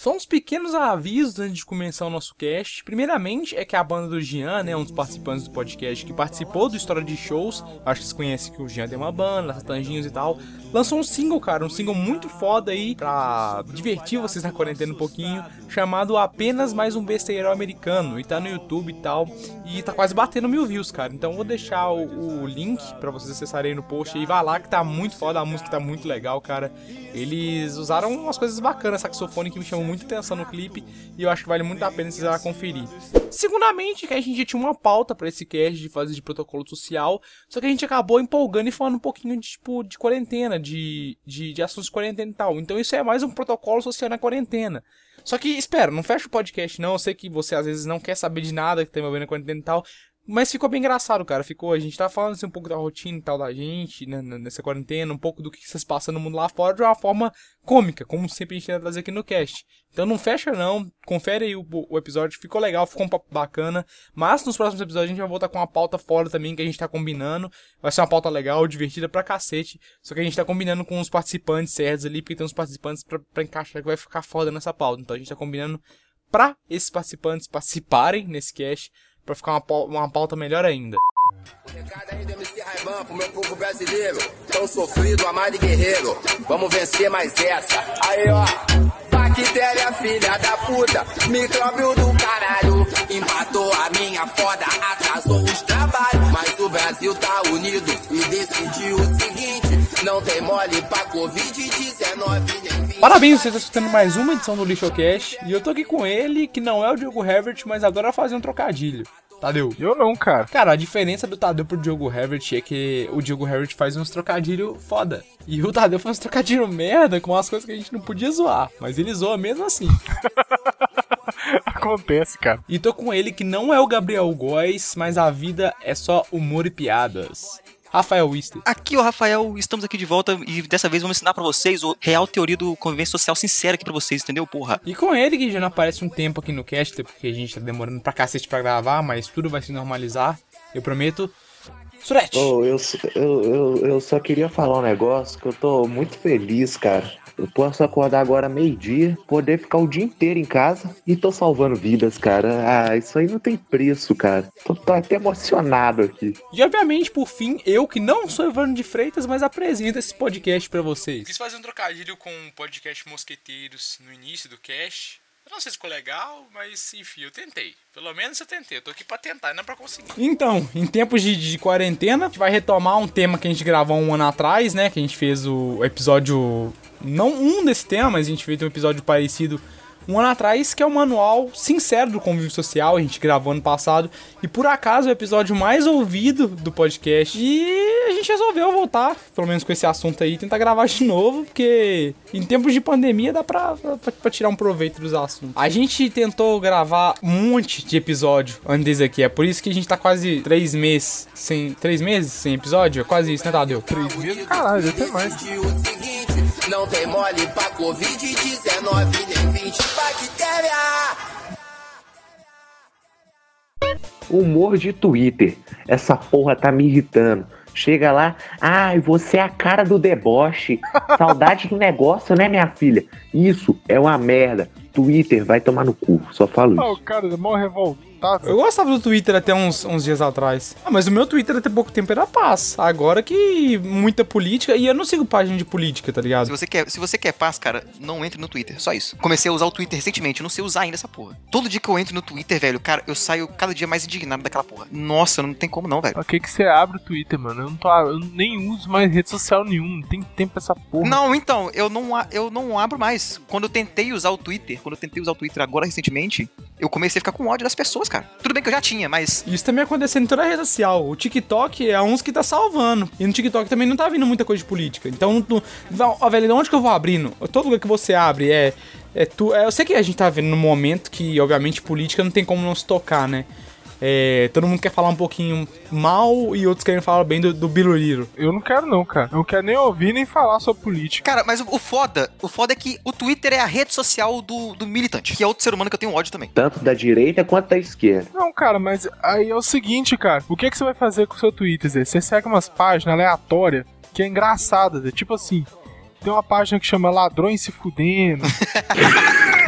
Só uns pequenos avisos antes de começar o nosso cast. Primeiramente, é que a banda do Jean, né, um dos participantes do podcast que participou do História de Shows, acho que vocês conhecem que o Jean tem uma banda, Tanginhos e tal, lançou um single, cara, um single muito foda aí pra divertir vocês na quarentena um pouquinho, chamado Apenas Mais Um Besteirão Americano, e tá no YouTube e tal, e tá quase batendo mil views, cara. Então vou deixar o, o link para vocês acessarem no post e vai lá que tá muito foda, a música tá muito legal, cara. Eles usaram umas coisas bacanas, saxofone que me chamou muita atenção no clipe e eu acho que vale muito a pena vocês lá conferir. Segundamente, que a gente tinha uma pauta para esse cast de fazer de protocolo social, só que a gente acabou empolgando e falando um pouquinho de, tipo, de quarentena, de, de, de assuntos de quarentena e tal. Então isso é mais um protocolo social na quarentena. Só que, espera, não fecha o podcast não, eu sei que você às vezes não quer saber de nada que tem a ver na quarentena e tal, mas ficou bem engraçado, cara. Ficou. A gente tá falando assim, um pouco da rotina e tal da gente, né, nessa quarentena, um pouco do que vocês passam no mundo lá fora de uma forma cômica, como sempre a gente tenta trazer aqui no cast. Então não fecha não, confere aí o, o, episódio, ficou legal, ficou um papo bacana. Mas nos próximos episódios a gente vai voltar com uma pauta fora também que a gente tá combinando. Vai ser uma pauta legal, divertida pra cacete. Só que a gente tá combinando com os participantes certos ali, porque tem uns participantes pra, pra encaixar que vai ficar foda nessa pauta. Então a gente tá combinando pra esses participantes participarem nesse cast para ficar uma, uma pauta melhor ainda. Pro meu povo brasileiro, tão sofrido, amado e guerreiro. Vamos vencer mais essa. Aí ó, bactéria filha da puta, micróbio do caralho, empatou a minha foda, atrasou os trabalhos. Mas o Brasil tá unido e decidiu o seguinte: não tem mole pra Covid-19 Parabéns, você está escutando mais uma edição do Lixocast. E eu tô aqui com ele, que não é o Diogo Herbert, mas agora fazer um trocadilho. Tadeu. Eu não, cara. Cara, a diferença do Tadeu pro Diogo Herbert é que o Diogo Herbert faz uns trocadilhos foda. E o Tadeu faz uns trocadilhos merda com umas coisas que a gente não podia zoar. Mas ele zoa mesmo assim. Acontece, cara. E tô com ele que não é o Gabriel Góes, mas a vida é só humor e piadas. Rafael Wister. Aqui, o Rafael, estamos aqui de volta e dessa vez vamos ensinar para vocês o real teoria do convivência social sincera aqui pra vocês, entendeu, porra? E com ele, que já não aparece um tempo aqui no cast, porque a gente tá demorando pra cacete pra gravar, mas tudo vai se normalizar, eu prometo. Surete! Oh, eu, eu, eu, eu só queria falar um negócio que eu tô muito feliz, cara. Eu posso acordar agora meio-dia, poder ficar o dia inteiro em casa e tô salvando vidas, cara. Ah, isso aí não tem preço, cara. Tô, tô até emocionado aqui. E obviamente, por fim, eu que não sou Evandro de Freitas, mas apresento esse podcast para vocês. Quis fazer um trocadilho com o podcast Mosqueteiros no início do cast. Eu não sei se ficou legal, mas enfim, eu tentei. Pelo menos eu tentei. Eu tô aqui pra tentar, não é pra conseguir. Então, em tempos de, de, quarentena, a gente vai retomar um tema que a gente gravou um ano atrás, né? Que a gente fez o episódio não um desse tema, mas a gente fez um episódio parecido um ano atrás, que é o manual sincero do convívio social, a gente gravou ano passado, e por acaso é o episódio mais ouvido do podcast. E a gente resolveu voltar, pelo menos com esse assunto aí, tentar gravar de novo, porque em tempos de pandemia dá pra, pra, pra tirar um proveito dos assuntos. A gente tentou gravar um monte de episódio antes aqui, é por isso que a gente tá quase três meses sem. Três meses sem episódio? É quase isso, né, Tadeu? Três meses? Caralho, até mais. Não tem mole pra Covid-19, nem 20 bactéria. Humor de Twitter. Essa porra tá me irritando. Chega lá, ai, você é a cara do deboche. Saudade do negócio, né, minha filha? Isso é uma merda. Twitter vai tomar no cu, só falo isso. Ah, o cara é mó revoltado eu gostava do Twitter até uns, uns dias atrás. Ah, mas o meu Twitter até pouco tempo era paz. Agora que muita política. E eu não sigo página de política, tá ligado? Se você quer, se você quer paz, cara, não entre no Twitter. Só isso. Comecei a usar o Twitter recentemente. Eu não sei usar ainda essa porra. Todo dia que eu entro no Twitter, velho, cara, eu saio cada dia mais indignado daquela porra. Nossa, não tem como não, velho. Por que, que você abre o Twitter, mano? Eu, não tô, eu nem uso mais rede social nenhuma. Não tem tempo pra essa porra. Não, então, eu não, eu não abro mais. Quando eu tentei usar o Twitter, quando eu tentei usar o Twitter agora recentemente, eu comecei a ficar com ódio das pessoas, cara. Tudo bem que eu já tinha, mas. Isso também acontecendo em toda a rede social. O TikTok é uns que tá salvando. E no TikTok também não tá vindo muita coisa de política. Então, tu, ó, velho, de onde que eu vou abrindo? Todo lugar que você abre é. É, tu, é, eu sei que a gente tá vendo no momento que, obviamente, política não tem como não se tocar, né? É, todo mundo quer falar um pouquinho mal e outros querem falar bem do, do Biruliro. Eu não quero não, cara. Eu não quero nem ouvir nem falar sobre política. Cara, mas o, o foda, o foda é que o Twitter é a rede social do, do militante, que é outro ser humano que eu tenho ódio também. Tanto da direita quanto da esquerda. Não, cara, mas aí é o seguinte, cara. O que, é que você vai fazer com o seu Twitter, Zé? Você segue umas páginas aleatórias que é engraçada, Zé. Tipo assim, tem uma página que chama Ladrões se fudendo.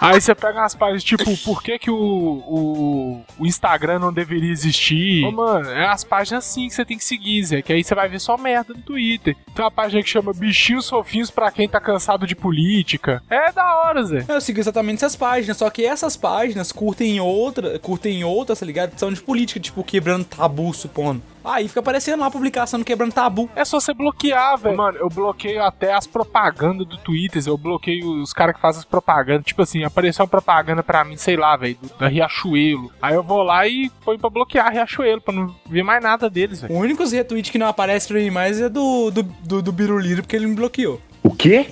Aí você pega umas páginas, tipo, por que, que o, o, o Instagram não deveria existir? Ô, mano, é as páginas assim que você tem que seguir, Zé. Que aí você vai ver só merda no Twitter. Tem uma página que chama Bichinhos Fofinhos pra quem tá cansado de política. É da hora, Zé. Eu sigo exatamente essas páginas, só que essas páginas curtem outra, curtem outras, tá ligado? São de política, tipo, quebrando tabu, supondo. Aí fica aparecendo lá a publicação do quebrando tabu. É só você bloquear, velho. Mano, eu bloqueio até as propagandas do Twitter. Eu bloqueio os caras que fazem as propagandas. Tipo assim, apareceu uma propaganda pra mim, sei lá, velho, do- da Riachuelo. Aí eu vou lá e põe pra bloquear a Riachuelo, pra não ver mais nada deles, velho. O único retweet que não aparece pra mim mais é do, do, do, do Biruliro, porque ele me bloqueou. O quê?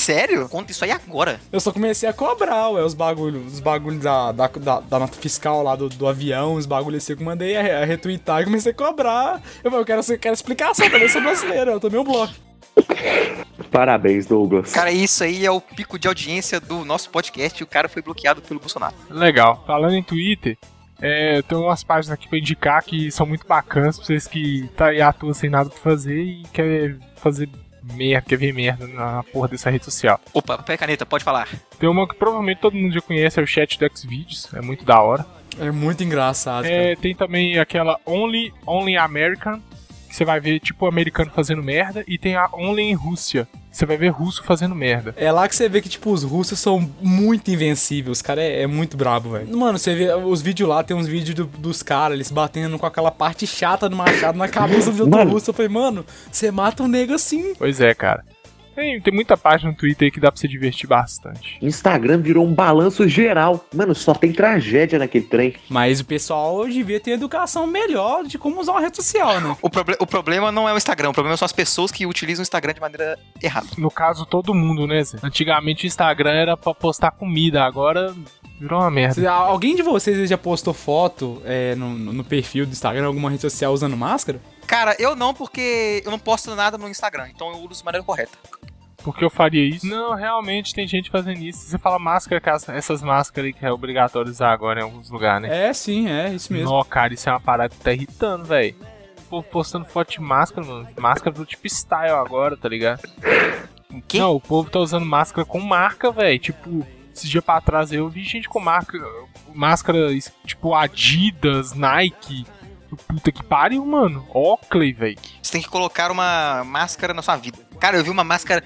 Sério? Conta isso aí agora. Eu só comecei a cobrar, ué, os bagulhos os bagulho da, da, da, da nota fiscal lá do, do avião, os bagulhos assim que eu mandei a, a retweetar e comecei a cobrar. Eu, falei, eu quero, eu quero explicação, também sou brasileiro, eu tomei um bloco. Parabéns, Douglas. Cara, isso aí é o pico de audiência do nosso podcast e o cara foi bloqueado pelo Bolsonaro. Legal. Falando em Twitter, é, eu tenho umas páginas aqui pra indicar que são muito bacanas pra vocês que tá aí à toa sem nada pra fazer e quer fazer merda, quer ver merda na porra dessa rede social. Opa, e caneta, pode falar. Tem uma que provavelmente todo mundo já conhece, é o chat do Xvideos, é muito da hora. É muito engraçado, cara. É, tem também aquela Only, Only American, você vai ver tipo americano fazendo merda, e tem a Only em Rússia, você vai ver russo fazendo merda. É lá que você vê que, tipo, os russos são muito invencíveis. Os caras é, é muito brabo, velho. Mano, você vê os vídeos lá, tem uns vídeos do- dos caras, eles batendo com aquela parte chata do machado na cabeça do outro russo. Eu falei, mano, você mata um nego assim. Pois é, cara. Tem, tem muita página no Twitter aí que dá pra se divertir bastante. Instagram virou um balanço geral. Mano, só tem tragédia naquele trem. Mas o pessoal devia ter educação melhor de como usar uma rede social, né? O, proble- o problema não é o Instagram, o problema são as pessoas que utilizam o Instagram de maneira errada. No caso, todo mundo, né, Zé? Antigamente o Instagram era pra postar comida, agora virou uma merda. Alguém de vocês já postou foto é, no, no perfil do Instagram, alguma rede social usando máscara? Cara, eu não, porque eu não posto nada no Instagram, então eu uso de maneira correta. Porque eu faria isso? Não, realmente tem gente fazendo isso. Você fala máscara, essas máscaras aí que é obrigatório usar agora em alguns lugares, né? É, sim, é, isso mesmo. Não, cara, isso é uma parada que tá irritando, velho. O povo postando foto de máscara, mano. Máscara do tipo style agora, tá ligado? O quê? Não, o povo tá usando máscara com marca, velho. Tipo, esses dias pra trás eu vi gente com marca, máscara tipo Adidas, Nike. Puta que pariu, mano. Oakley, velho. Você tem que colocar uma máscara na sua vida. Cara, eu vi uma máscara.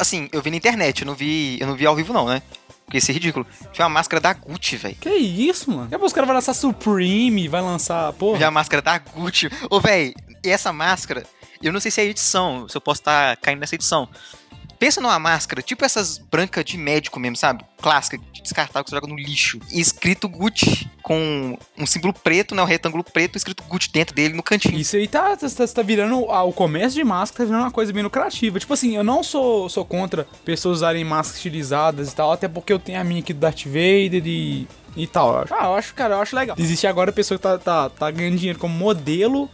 Assim, eu vi na internet, eu não vi. Eu não vi ao vivo, não, né? Porque isso é ridículo. Vi uma máscara da Gucci, velho. Que isso, mano? Depois os caras vão lançar Supreme, vai lançar. Vi Porra. a máscara da Gucci. Ô, velho, e essa máscara, eu não sei se é edição, se eu posso estar caindo nessa edição. Pensa numa máscara, tipo essas brancas de médico mesmo, sabe? Clássica, de descartável que você joga no lixo. E escrito Gucci, com um símbolo preto, né? Um retângulo preto, escrito Gucci dentro dele no cantinho. Isso aí tá, tá, tá virando. ah, O comércio de máscara tá virando uma coisa bem lucrativa. Tipo assim, eu não sou, sou contra pessoas usarem máscaras estilizadas e tal, até porque eu tenho a minha aqui do Darth Vader e. E tal, eu acho. Ah, eu acho, cara, eu acho legal. Existe agora pessoa que tá, tá, tá ganhando dinheiro como modelo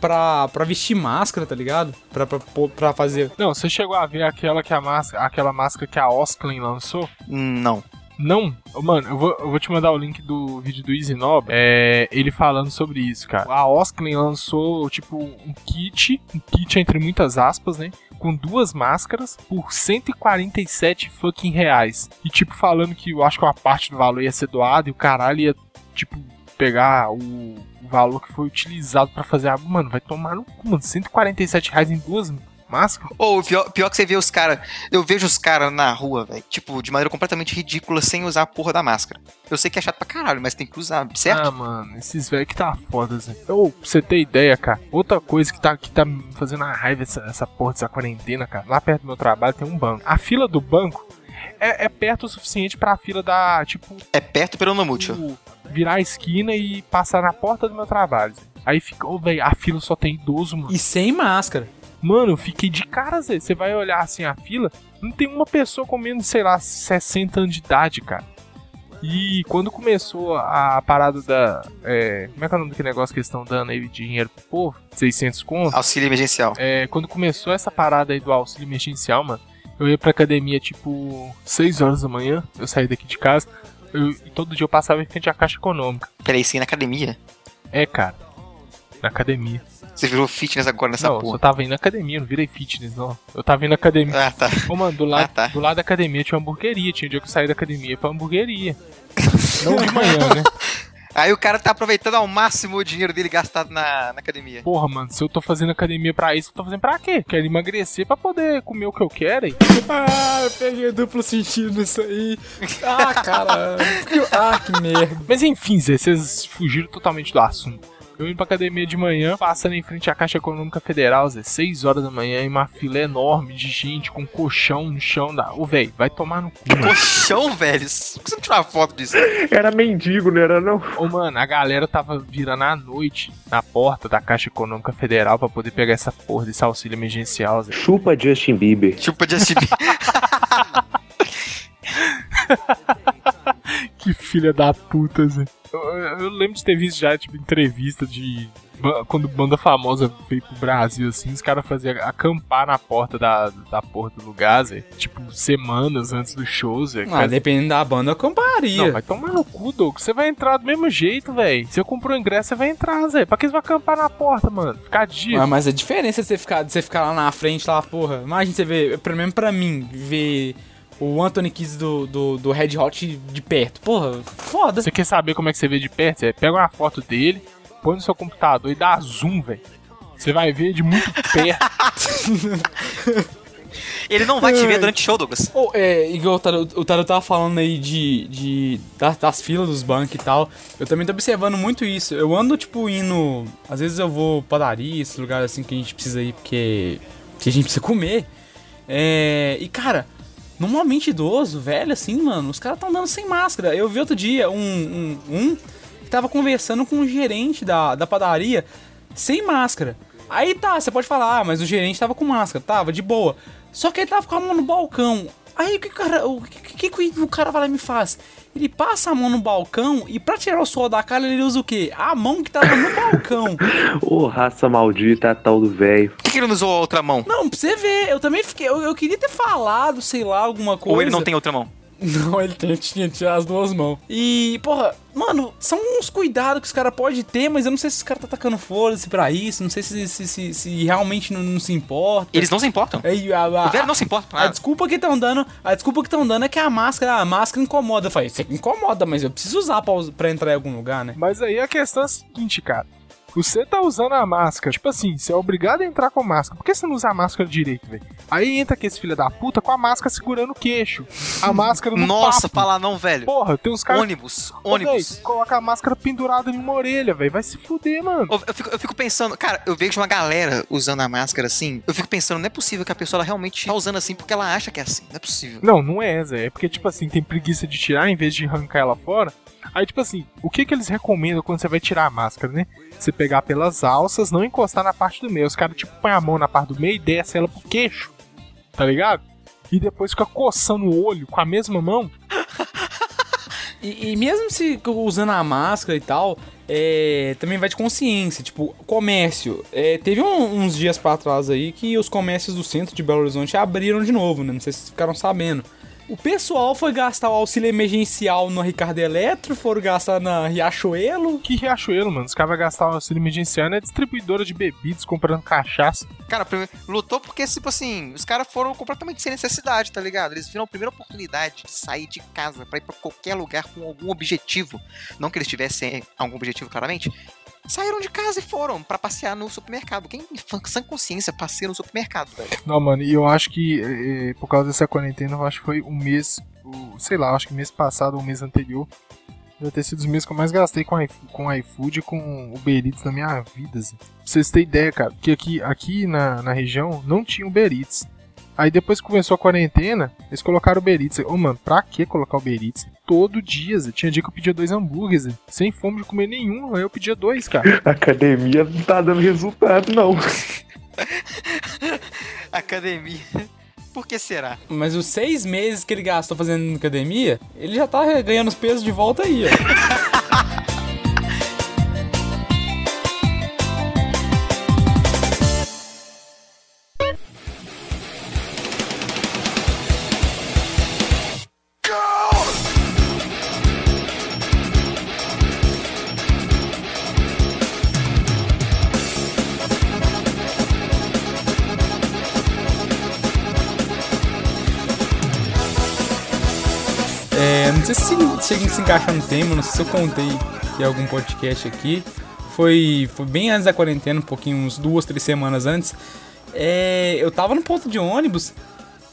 pra, pra vestir máscara, tá ligado? Pra, pra, pra fazer. Não, você chegou a ver aquela que a máscara, aquela máscara que a Osklin lançou? Não. Não, Ô, mano, eu vou, eu vou te mandar o link do vídeo do Easy Nob, é, ele falando sobre isso, cara. A Osklin lançou, tipo, um kit, um kit entre muitas aspas, né? Com duas máscaras por 147 fucking reais. E, tipo, falando que eu acho que uma parte do valor ia ser doada e o caralho ia, tipo, pegar o, valor que foi utilizado pra fazer a. Mano, vai tomar no cu, mano. 147 reais em duas máscaras? Ou pior, pior que você vê os caras. Eu vejo os caras na rua, velho. Tipo, de maneira completamente ridícula, sem usar a porra da máscara. Eu sei que é chato pra caralho, mas tem que usar, certo? Ah, mano, esses velhos que tá foda, Zé. Ô, pra você ter ideia, cara. Outra coisa que tá, que tá me fazendo uma raiva essa, essa porra dessa quarentena, cara. Lá perto do meu trabalho tem um banco. A fila do banco é, é perto o suficiente pra fila dar, tipo, É perto pelo Namútil. Virar a esquina e passar na porta do meu trabalho. Aí fica, ô, velho, a fila só tem idoso, mano. E sem máscara. Mano, eu fiquei de cara, Zé. Você vai olhar assim a fila, não tem uma pessoa com menos, sei lá, 60 anos de idade, cara. E quando começou a parada da. é, como é que é o nome daquele negócio que eles estão dando aí de dinheiro pro povo? 600 conto. Auxílio emergencial. É, quando começou essa parada aí do auxílio emergencial, mano, eu ia pra academia tipo 6 horas da manhã. Eu saí daqui de casa. Eu- todo dia eu passava em frente à caixa econômica. Peraí, sim, na academia. É, cara. Na academia. Você virou fitness agora nessa não, eu só porra. tava indo na academia, não virei fitness, não. Eu tava indo na academia. Ah, tá. Ô, mano, do lado, Ah, tá. do lado da academia tinha uma hamburgueria. Tinha um dia que eu saí da academia pra hamburgueria. não de manhã, né? Aí o cara tá aproveitando ao máximo o dinheiro dele gastado na, na academia. Porra, mano, se eu tô fazendo academia pra isso, eu tô fazendo pra quê? Quero emagrecer pra poder comer o que eu quero, hein? Ah, eu peguei duplo sentido nisso aí. Ah, caralho. Ah, que merda. Mas enfim, Zé, vocês fugiram totalmente do assunto. Eu indo pra academia de manhã, passando em frente à Caixa Econômica Federal, Zé, 6 horas da manhã, e uma fila enorme de gente com colchão no chão da. Ô, velho, vai tomar no cu. Colchão, velho. Por que você não tirou uma foto disso? Era mendigo, não era não? Ô, mano, a galera tava virando à noite na porta da Caixa Econômica Federal pra poder pegar essa porra desse auxílio emergencial, Zé. Chupa Justin Bieber. Tipo de SB. Que filha da puta, Zé. Eu, eu- eu lembro de ter visto já, tipo, entrevista de. Quando banda famosa veio pro Brasil, assim, os caras faziam acampar na porta da, da porra do lugar, Zé. Tipo, semanas antes do show, Zé. Ah, dependendo da banda, eu comparia. Não, vai tomar no cu, Doug. Você vai entrar do mesmo jeito, velho. Você comprou o ingresso, você vai entrar, Zé. Pra que você vai acampar na porta, mano? Ficar dia. Ah, mas a diferença de você ficar, você ficar lá na frente, lá, porra. Imagina você ver, pelo menos pra mim, ver o Anthony Kiss do, do, do Red Hot de perto. Porra, foda. Você quer saber como é que você vê de perto? Você pega uma foto dele, põe no seu computador e dá zoom, velho. Você vai ver de muito perto. Ele não vai te ver durante o show, Douglas. Oh, é, igual o Taro, o Taro tava falando aí de, de das, das filas dos bancos e tal. Eu também tô observando muito isso. Eu ando, tipo, indo. Às vezes eu vou padaria, esse lugar assim que a gente precisa ir porque. que a gente precisa comer. É, e cara, normalmente idoso, velho, assim, mano, os caras tão andando sem máscara. Eu vi outro dia um, um, um que tava conversando com o gerente da, da padaria sem máscara. Aí tá, você pode falar, ah, mas o gerente tava com máscara, tava de boa. Só que ele tava com a mão no balcão. Aí o que o cara, o que, que, que o cara vai lá e me faz? Ele passa a mão no balcão e pra tirar o suor da cara ele usa o quê? A mão que tava no balcão. Ô, raça maldita, tal do velho. Por que que ele não usou a outra mão? Não, pra você ver, eu também fiquei. Eu, eu queria ter falado, sei lá, alguma coisa. Ou ele não tem outra mão? Não, ele tem, tinha que tirar as duas mãos. E, porra, mano, são uns cuidados que os caras podem ter, mas eu não sei se os caras tá atacando foda-se pra isso, não sei se, se, se, se realmente não, não se importa. Eles não se importam. A, a, O velho não se importa com a nada. desculpa que estão dando, a desculpa que estão dando é que a máscara, a máscara incomoda. Eu falei, você incomoda, mas eu preciso usar pra, pra entrar em algum lugar, né? Mas aí a questão é a seguinte, cara. Você tá usando a máscara, tipo assim, você é obrigado a entrar com máscara. Por que você não usa a máscara direito, velho? Aí entra aquele filho da puta com a máscara segurando o queixo. A máscara no Nossa, papo. fala não, velho. Porra, tem uns caras... Ônibus, Ô, ônibus. véi, coloca a máscara pendurada em uma orelha, velho. Vai se fuder, mano. Eu, eu fico, eu fico pensando, cara, eu vejo uma galera usando a máscara assim. Eu fico pensando, não é possível que a pessoa ela realmente tá usando assim porque ela acha que é assim. Não é possível. Não, não é, Zé. É porque, tipo assim, tem preguiça de tirar em vez de arrancar ela fora. Aí, tipo assim, o que que eles recomendam quando você vai tirar a máscara, né? Você pegar pelas alças, não encostar na parte do meio. Os caras, tipo, põem a mão na parte do meio e desce ela pro queixo. Tá ligado? E depois fica coçando o olho com a mesma mão. E, e mesmo se usando a máscara e tal, é, também vai de consciência. Tipo, comércio. É, teve um- uns dias pra trás aí que os comércios do centro de Belo Horizonte abriram de novo, né? Não sei se vocês ficaram sabendo. O pessoal foi gastar o auxílio emergencial no Ricardo Eletro, foram gastar na Riachuelo. Que Riachuelo, mano. Os caras vão gastar o auxílio emergencial é distribuidora de bebidas comprando cachaça. Cara, lutou porque, tipo assim, os caras foram completamente sem necessidade, tá ligado? Eles viram a primeira oportunidade de sair de casa pra ir pra qualquer lugar com algum objetivo. Não que eles tivessem algum objetivo, claramente. Saíram de casa e foram pra passear no supermercado. Quem, sem consciência, passeia no supermercado, velho? Não, mano, e eu acho que eh, por causa dessa quarentena, eu acho que foi um mês, o- sei lá, acho que mês passado ou mês anterior, deve ter sido os meses que eu mais gastei com, i- com iFood e com Uber Eats na minha vida. Assim. Pra vocês terem ideia, cara, que aqui, aqui na, na região não tinha Uber Eats. Aí depois que começou a quarentena, eles colocaram Uber Eats. Ô, mano, pra que colocar Uber Eats? Todo dia, Zé. Tinha dia que eu pedia dois hambúrgueres, Zé. sem fome de comer nenhum, aí eu pedia dois, cara. A academia não tá dando resultado, não. Academia. Por que será? Mas os seis meses que ele gastou fazendo academia, ele já tá ganhando os pesos de volta aí, ó. sei se encaixar no tema, não sei se eu contei em algum podcast aqui. Foi, foi bem antes da quarentena, um pouquinho, uns duas, três semanas antes. É, eu tava no ponto de ônibus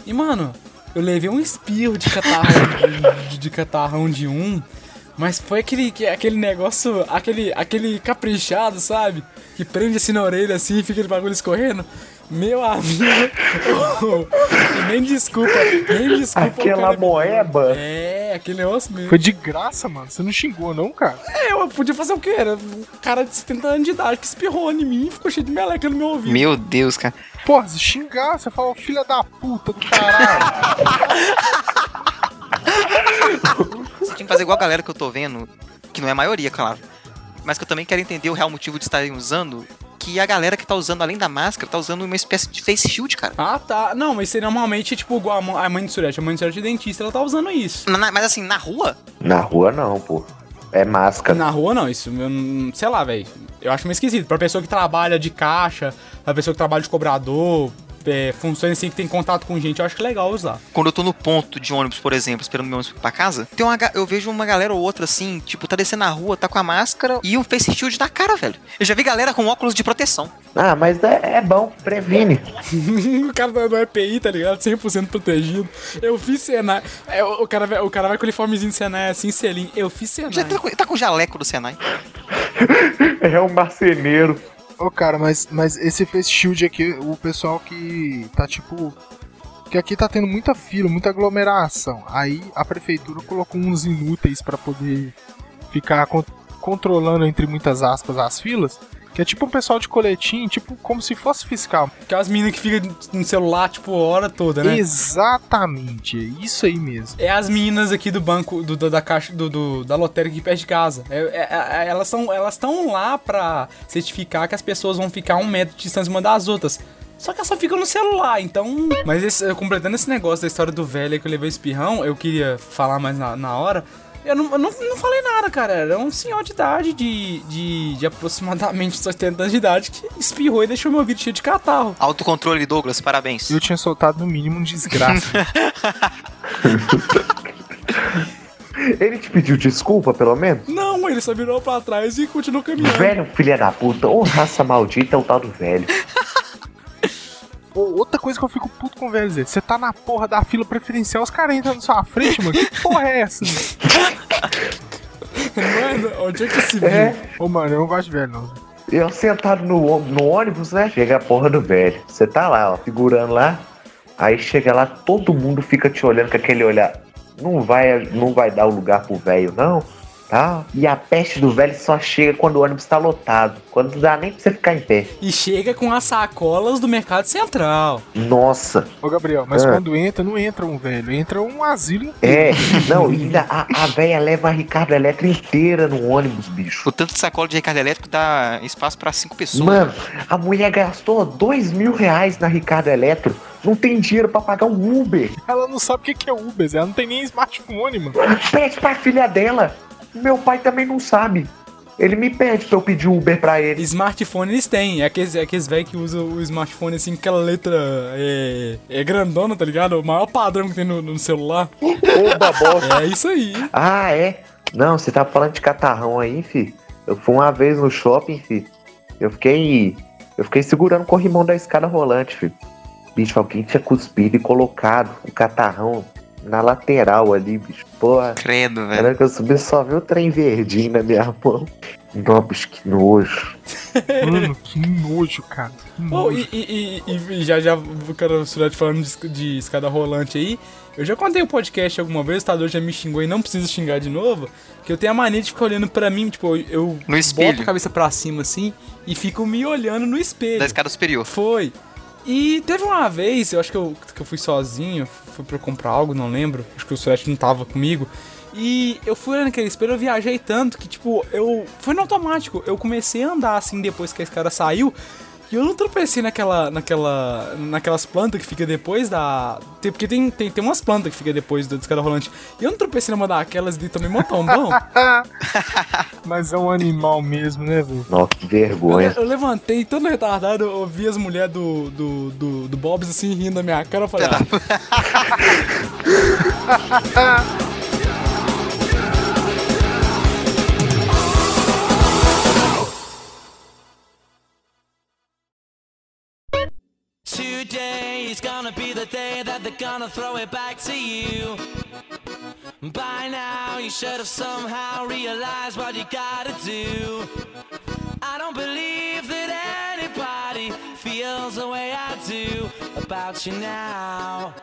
e, mano, eu levei um espirro de catarrão de, de catarrão de um. Mas foi aquele, que- aquele negócio, aquele, aquele caprichado, sabe? Que prende assim na orelha assim e fica aquele bagulho escorrendo. Meu amigo. nem desculpa, nem desculpa. Aquela moeba. É, aquele negócio mesmo. Foi de graça, mano. Você não xingou, não, cara? É, eu podia fazer o quê? Era um cara de 70 anos de idade que espirrou em mim e ficou cheio de meleca no meu ouvido. Meu Deus, cara. Porra, se xingar, você fala, filha da puta do caralho. Você tinha que fazer igual a galera que eu tô vendo, que não é a maioria, claro. Mas que eu também quero entender o real motivo de estarem usando. Que a galera que tá usando, além da máscara, tá usando uma espécie de face shield, cara. Ah, tá. Não, mas isso aí normalmente tipo igual a mãe- de Surete. A mãe de Surete é dentista, ela tá usando isso. Na- mas assim, na rua, Na rua não, pô. É máscara. Na rua não, isso, sei lá, velho. Eu acho meio esquisito. Pra pessoa que trabalha de caixa, pra pessoa que trabalha de cobrador, é, funções assim que tem contato com gente, eu acho que é legal usar. quando eu tô no ponto de ônibus, por exemplo, esperando meu ônibus pra casa, tem uma, eu vejo uma galera ou outra assim, tipo, tá descendo na rua, tá com a máscara e um face shield na cara, velho. Eu já vi galera com óculos de proteção. Ah, mas é, é bom, previne. o cara não é EPI, tá ligado? 100% protegido. Eu fiz Senai. É, o, o cara, vai- o cara vai com o uniformezinho de Senai assim, selinho. Eu fiz Senai. Já tá, com- tá com o jaleco do Senai. É um marceneiro. Ô, cara, mas, mas esse face shield aqui, o pessoal que tá tipo. Que aqui tá tendo muita fila, muita aglomeração. Aí a prefeitura colocou uns inúteis pra poder ficar con- controlando, entre muitas aspas, as filas. Que é tipo um pessoal de coletinho, tipo como se fosse fiscal. Aquelas meninas que ficam no celular, tipo, a hora toda, né? Exatamente, é isso aí mesmo. É as meninas aqui do banco, do, do- da caixa, do, do- da lotérica aqui perto de casa. É- é- é- elas são elas estão lá pra certificar que as pessoas vão ficar um metro de distância uma das outras. Só que elas só ficam no celular, então... Mas esse- completando esse negócio da história do velho aí que eu levei o espirrão, eu queria falar mais na, na hora. Eu não, eu não, não falei nada, cara. Era um senhor de idade, de, de, de aproximadamente 80 anos de idade, que espirrou e deixou meu ouvido cheio de catarro. Autocontrole, Douglas, parabéns. Eu tinha soltado no mínimo um desgraça. Ele te pediu desculpa, pelo menos? Não, ele só virou pra trás e continuou caminhando. Velho, filha da puta. Ô, raça maldita é o tal do velho. Outra coisa que eu fico puto com o velho, Zé. Você tá na porra da fila preferencial, os caras entram na sua frente, mano. Que porra é essa? Mano, onde é que se viu? É. Ô, mano, eu não gosto de velho, não. Eu sentado no, ô- no ônibus, né? Chega a porra do velho. Você tá lá, ó, segurando lá. Aí chega lá, todo mundo fica te olhando com aquele olhar. Não vai, não vai dar o lugar pro velho, não. Tá? E a peste do velho só chega quando o ônibus tá lotado. Quando não dá nem pra você ficar em pé. E chega com as sacolas do Mercado Central. Nossa. Ô, Gabriel, mas Ah. quando entra, não entra um velho, entra um asilo inteiro. É, não, ainda a, a velha leva a Ricardo Eletro inteira no ônibus, bicho. O tanto de sacola de Ricardo Elétrico dá espaço pra cinco pessoas. Mano, a mulher gastou dois mil reais na Ricardo Eletro. Não tem dinheiro pra pagar um Uber. Ela não sabe o que que é Uber, Zé. Ela não tem nem smartphone, mano. Pede pra filha dela. Meu pai também não sabe. Ele me pede pra eu pedir Uber pra ele. Smartphone eles têm. É aqueles, é aqueles velhos que usam o smartphone assim, aquela letra é, é grandona, tá ligado? O maior padrão que tem no, no celular. Oba, bosta. É isso aí. Ah, é? Não, você tá falando de catarrão aí, fi. Eu fui uma vez no shopping, fi. Eu fiquei. Eu fiquei segurando o corrimão da escada rolante, fi. Bicho, alguém tinha cuspido e colocado o catarrão na lateral ali, bicho. Porra. Credo, velho. Na hora que eu subi, só vi o trem verdinho na minha mão. Não, bicho, que nojo. Mano, que nojo, cara. Que Oh, nojo. e, e- e- e já, já, o cara falando de, de escada rolante aí. Eu já contei o podcast alguma vez, o Tador já me xingou e não precisa xingar de novo. Que eu tenho a mania de ficar olhando pra mim, tipo, eu- No espelho. boto a cabeça pra cima assim e fico me olhando no espelho. Da escada superior. Foi. E teve uma vez, eu acho que eu, que eu fui sozinho, fui pra comprar algo, não lembro. Acho que o Surete não tava comigo. E eu fui olhando aquele espelho, eu viajei tanto que, tipo, eu. Foi no automático. Eu comecei a andar assim depois que a escada saiu. E eu não tropecei naquela. naquela. naquelas plantas que fica depois da. tem- Porque tem, tem, tem umas plantas que fica depois da escada rolante. E eu não tropecei numa daquelas e tomei mó tombão. Mas é um animal mesmo, né, velho? Nossa, que Eu, vergonha. le- eu levantei todo retardado, eu vi as mulheres do, do, do, do Bob's assim rindo da minha cara. Eu falei, ah, the day that they're gonna throw it back to you. By now, you should have somehow realized what you gotta do. I don't believe that anybody feels the way I do about you now.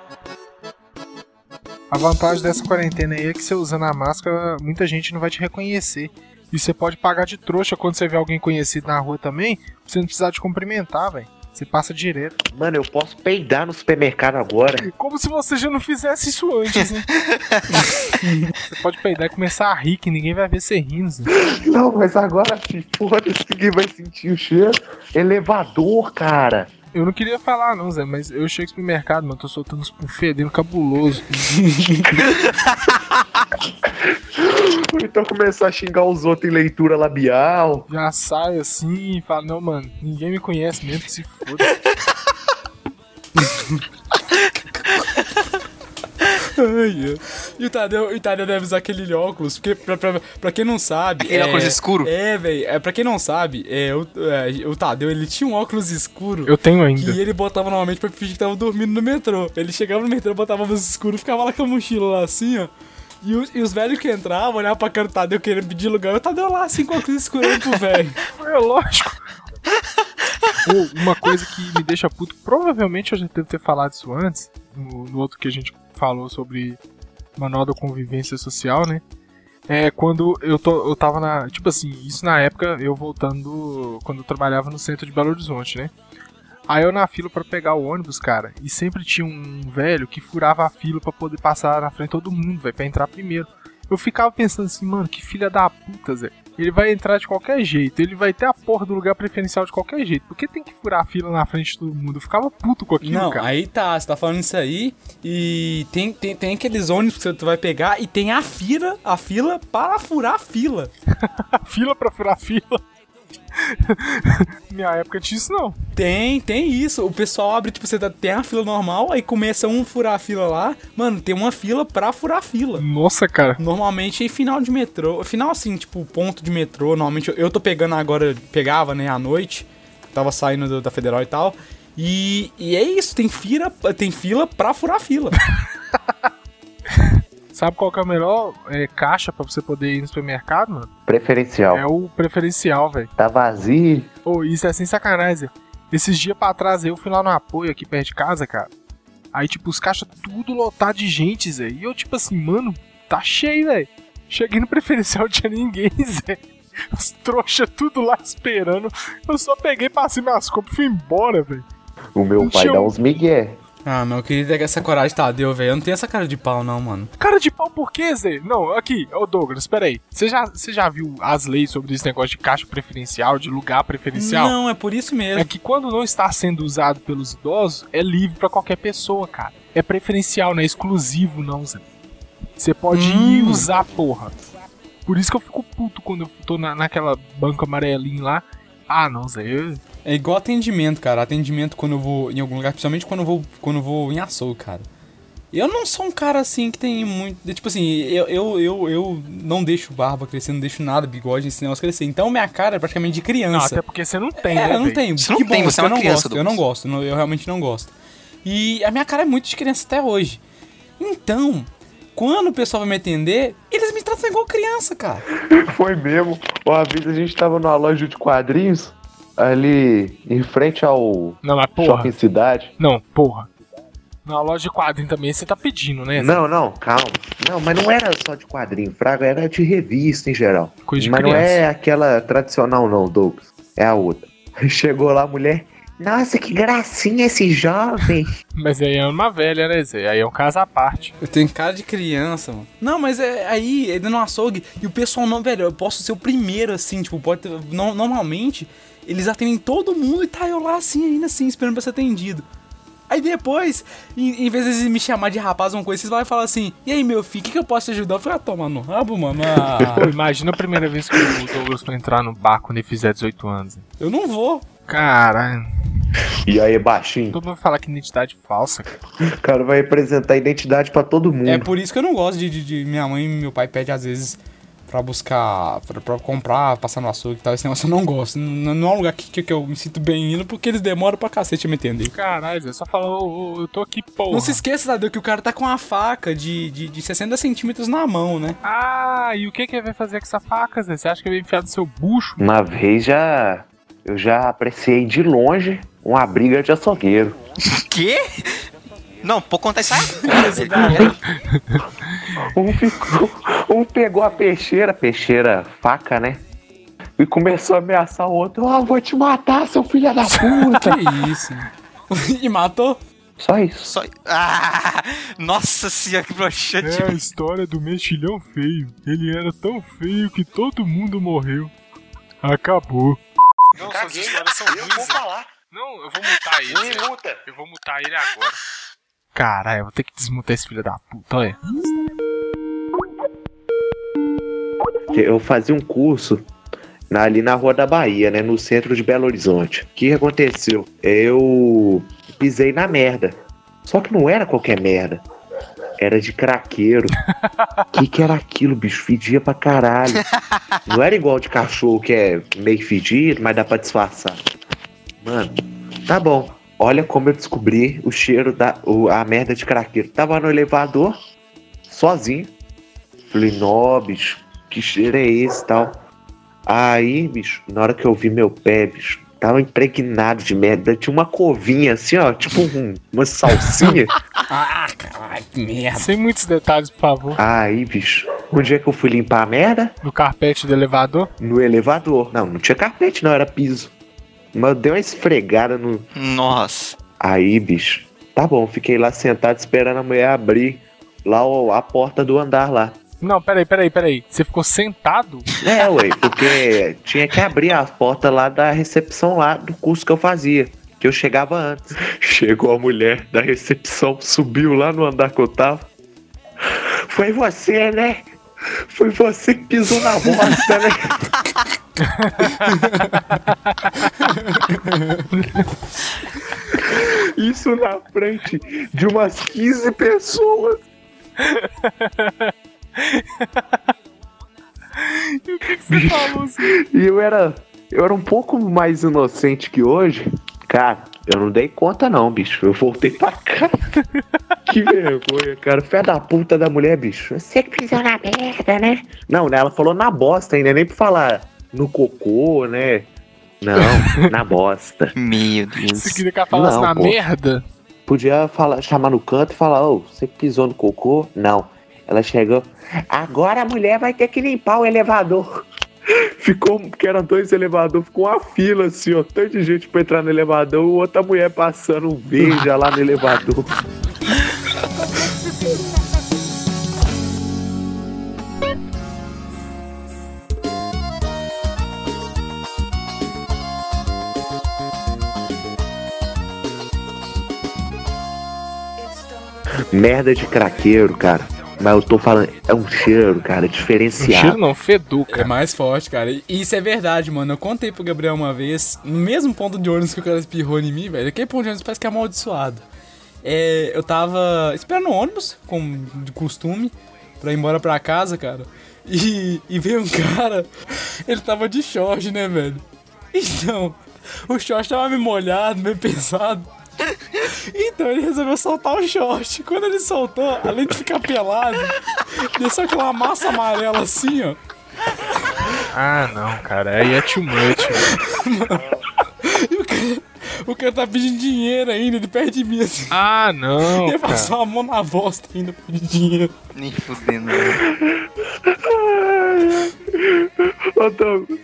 A vantagem dessa quarentena aí é que você usando a máscara, muita gente não vai te reconhecer. E você pode pagar de trouxa quando você vê alguém conhecido na rua também, pra você não precisar de cumprimentar, velho. Você passa direto. Mano, eu posso peidar no supermercado agora. Como se você já não fizesse isso antes, né? você pode peidar e começar a rir, que ninguém vai ver você rindo. Zé. Não, mas agora, filho, foda-se, ninguém vai sentir o cheiro. Elevador, cara. Eu não queria falar, não, Zé, mas eu chego no supermercado, mano, tô soltando uns fedendo cabuloso. Então começar a xingar os outros em leitura labial. Já saio assim e falo, não, mano, ninguém me conhece mesmo, se foda. Ai, é. E o Tadeu, e o Tadeu deve usar aquele óculos, porque pra, pra, pra quem não sabe. Aquele é, óculos escuro? É, velho. É, pra quem não sabe, é, o, é, o Tadeu ele tinha um óculos escuro. Eu tenho ainda. Que ele botava normalmente pra fingir que tava dormindo no metrô. Ele chegava no metrô, botava óculos escuro, ficava lá com a mochila lá assim, ó. E os, e os velhos que entravam, olhavam pra cara do Tadeu querendo pedir lugar, o Tadeu lá assim com o óculos escuro olhando pro velho. É lógico. Uma coisa que me deixa puto, provavelmente eu já devo ter falado isso antes, no, no outro que a gente falou sobre manual da convivência social, né? É quando eu, tô, eu tava na. Tipo assim, isso na época eu voltando. Quando eu trabalhava no centro de Belo Horizonte, né? Aí eu na fila pra pegar o ônibus, cara, e sempre tinha um velho que furava a fila pra poder passar na frente de todo mundo, velho, pra entrar primeiro. Eu ficava pensando assim, mano, que filha da puta, Zé. Ele vai entrar de qualquer jeito, ele vai ter a porra do lugar preferencial de qualquer jeito. Por que tem que furar a fila na frente de todo mundo? Eu ficava puto com aquilo, Não, cara. aí tá, você tá falando isso aí. E tem, tem, tem aqueles ônibus que você vai pegar e tem a fila, a fila para furar a fila. fila pra furar fila. Minha época tinha isso não. Tem, tem isso. O pessoal abre, tipo, você tá- tem a fila normal, aí começa um furar a fila lá. Mano, tem uma fila pra furar a fila. Nossa, cara. Normalmente em final de metrô. Final assim, tipo, ponto de metrô. Normalmente eu, eu tô pegando agora, pegava, né, à noite. Tava saindo do- da federal e tal. E, e é isso, tem fila, tem fila pra furar a fila. Sabe qual que é a melhor é, caixa pra você poder ir no supermercado, mano? Preferencial. É o preferencial, velho. Tá vazio. Ô, isso é sem sacanagem. Esses dias pra trás eu fui lá no apoio aqui perto de casa, cara. Aí, tipo, os caixas tudo lotado de gente, Zé. E eu, tipo assim, mano, tá cheio, velho. Cheguei no preferencial, não tinha ninguém, Zé. Os trouxa tudo lá esperando. Eu só peguei, passei minhas compras e fui embora, velho. O meu pai Encheu. dá uns migué. Ah, meu, ter essa coragem, Tadeu, velho. Eu não tenho essa cara de pau, não, mano. Cara de pau por quê, Zé? Não, aqui, ô Douglas, peraí. Você já, você já viu as leis sobre esse negócio de caixa preferencial, de lugar preferencial? Não, é por isso mesmo. É que quando não está sendo usado pelos idosos, é livre pra qualquer pessoa, cara. É preferencial, não é exclusivo, não, Zé. Você pode Hum. ir usar, porra. Por isso que eu fico puto quando eu tô na, naquela banca amarelinha lá. Ah, não, Zé. eu- É igual atendimento, cara. Atendimento quando eu vou em algum lugar, principalmente quando eu vou, quando eu vou em açougue, cara. Eu não sou um cara assim que tem muito. Tipo assim, eu, eu, eu, eu não deixo barba crescer, não deixo nada, bigode, esse negócio crescer. Então minha cara é praticamente de Não, criança. até porque você não tem, é, né? eu não tenho. Você não que tem, bom, você é porque eu uma não criança, gosto. Eu não gosto, não- eu realmente não gosto. E a minha cara é muito de criança até hoje. Então, quando o pessoal vai me atender, eles me tratam igual criança, cara. Foi mesmo. Uma vez a gente tava numa loja de quadrinhos, ali em frente ao Não, mas porra. Shopping Cidade. Não, porra. Na loja de quadrinho também você tá pedindo, né? Não, não, calma. Não, mas não era só de quadrinho, Fraga, era de revista em geral. Coisa de mas não criança. é aquela tradicional, não, Douglas. É a outra. Chegou lá a mulher. Nossa, que gracinha esse jovem. Mas aí é uma velha, né, Zé? Aí é um caso à parte. Eu tenho cara de criança, mano. Não, mas é aí, é no açougue. E o pessoal não, velho, eu posso ser o primeiro, assim, tipo, pode ter, no- Normalmente, eles atendem todo mundo e tá eu lá assim, ainda assim, esperando pra ser atendido. Aí depois, em, em vez de eles me chamar de rapaz ou uma coisa, vocês vão lá e falam assim: E aí, meu filho, o que, que eu posso te ajudar? Eu falei: Ah, toma no rabo, mano. Pô, Ah, imagina a primeira vez que o Douglas foi entrar no bar quando ele fizer 18 anos. Eu não vou. Caralho. E aí, baixinho, Todo mundo vai falar que identidade falsa, cara. o cara vai apresentar identidade pra todo mundo. É por isso que eu não gosto de, de- de- Minha mãe e meu pai pedem às vezes pra buscar, pra, pra comprar, passar no açougue e tal. Esse negócio eu não gosto. Não, não é um lugar que, que, que eu me sinto bem indo, porque eles demoram pra cacete a me entender. Caralho, Zé, só falou, ô, eu tô aqui, porra. Não se esqueça, Tadeu, que o cara tá com uma faca de, de, de 60 centímetros na mão, né? Ah, e o que que ele vai fazer com essa faca, Zé? Você acha que ele vai enfiar no seu bucho? Uma vez já. Eu já apreciei de longe uma briga de açougueiro. Quê? Não, pô, contar isso aí. Um, ficou, um pegou a peixeira, peixeira faca, né? E começou a ameaçar o outro. Ah, vou te matar, seu filho da puta. Que isso? e matou? Só isso. Só... Ah, nossa senhora, que broxante. É a história do mexilhão feio. Ele era tão feio que todo mundo morreu. Acabou. Não, suas histórias são ruins. Zé. falar. Não, eu vou mutar ele. Zé. Minuta. Eu vou mutar ele agora. Caralho, vou ter que desmutar esse filho da puta, olha. Eu fazia um curso na- ali na Rua da Bahia, né? No centro de Belo Horizonte. O que que aconteceu? Eu pisei na merda. Só que não era qualquer merda. Era de craqueiro. O que, que era aquilo, bicho? Fedia pra caralho. Não era igual de cachorro que é meio fedido, mas dá pra disfarçar. Mano, tá bom. Olha como eu descobri o cheiro da. o- a merda de craqueiro. Tava no elevador, sozinho. Falei, nó, bicho, que cheiro é esse e tal? Aí, bicho, na hora que eu vi meu pé, bicho, tava impregnado de merda. Tinha uma covinha assim, ó, tipo um- uma salsinha. Ah, caralho, que merda. Sem muitos detalhes, por favor. Aí, bicho, onde é que eu fui limpar a merda? No carpete do elevador. No elevador. Não, não tinha carpete, não, era piso. Mas eu dei uma esfregada no. Nossa. Aí, bicho, tá bom, fiquei lá sentado esperando a mulher abrir lá a porta do andar lá. Não, peraí, peraí, peraí. Você ficou sentado? É, ué, porque tinha que abrir a porta lá da recepção lá do curso que eu fazia. Que eu chegava antes. Chegou a mulher da recepção, subiu lá no andar que eu tava. Foi você, né? Foi você que pisou na bosta, né? Isso na frente de umas 15 pessoas. E o que, que você falou assim? E eu era. Eu era um pouco mais inocente que hoje. Cara, eu não dei conta não, bicho. Eu voltei pra casa. que vergonha, cara. Fé da puta da mulher, bicho. Você que pisou na merda, né? Não, né? Ela falou na bosta ainda, nem pra falar no cocô, né? Não, na bosta. Meu Você Deus. queria que ela falasse Não, na pô. merda? Podia falar, chamar no canto e falar, ô, você que pisou no cocô? Não. Ela chegou. Agora a mulher vai ter que limpar o elevador. Ficou, porque eram dois elevadores, ficou uma fila assim, ó. Tanta gente pra entrar no elevador, outra mulher passando um veja lá no elevador. Merda de craqueiro, cara. Mas eu tô falando, é um cheiro, cara, diferenciado. cheiro não, fedor, É mais forte, cara. E isso é verdade, mano. Eu contei pro Gabriel uma vez, no mesmo ponto de ônibus que o cara espirrou em mim, velho. Aquele ponto de ônibus parece que é amaldiçoado. É, eu tava esperando o ônibus, como de costume, pra ir embora pra casa, cara. E, e veio um cara, ele tava de short, né, velho? Então, o short tava meio molhado, meio pesado. Então ele resolveu soltar o short. Quando ele soltou, além de ficar pelado, desceu aquela massa amarela assim, ó. Ah, não, cara. Aí é too much. velho. E o cara, o cara tá pedindo dinheiro ainda, ele perde mim assim. Ah, não, Ele cara. passou a mão na bosta ainda pra pedir dinheiro. Nem fudendo. Ô, Douglas,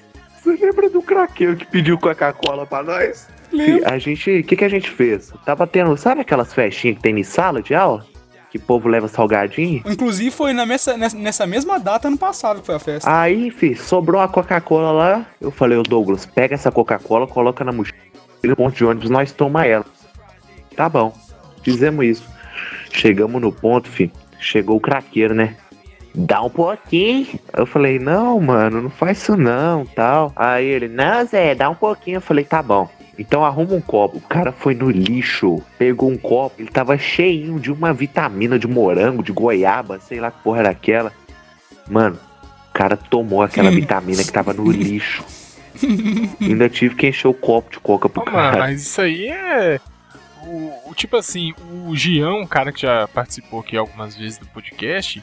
você lembra do craqueiro que pediu Coca-Cola pra nós? Lembro. A gente, o que, que a gente fez? Tava tendo, sabe aquelas festinhas que tem em sala de aula? Que o povo leva salgadinho? Inclusive foi na messa- nessa, nessa mesma data ano passado que foi a festa. Aí, fi, sobrou a Coca-Cola lá. Eu falei, ô Douglas, pega essa Coca-Cola, coloca na mochila, no ponto de ônibus, nós toma ela. Tá bom, fizemos isso. Chegamos no ponto, fi. Chegou o craqueiro, né? Dá um pouquinho. Eu falei, não, mano, não faz isso não, tal. Aí ele, não, Zé, dá um pouquinho. Eu falei, tá bom. Então arruma um copo. O cara foi no lixo, pegou um copo, ele tava cheinho de uma vitamina de morango, de goiaba, sei lá que porra era aquela. Mano, cara tomou aquela vitamina que tava no lixo. Ainda tive que encher o copo de coca pro Ô, mano, cara. mas isso aí é. O, o- tipo assim, o Gian, um cara que já participou aqui algumas vezes do podcast,